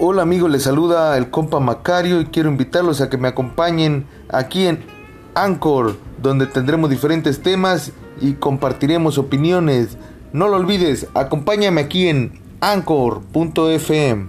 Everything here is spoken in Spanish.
Hola amigos, les saluda el compa Macario y quiero invitarlos a que me acompañen aquí en Anchor, donde tendremos diferentes temas y compartiremos opiniones. No lo olvides, acompáñame aquí en anchor.fm.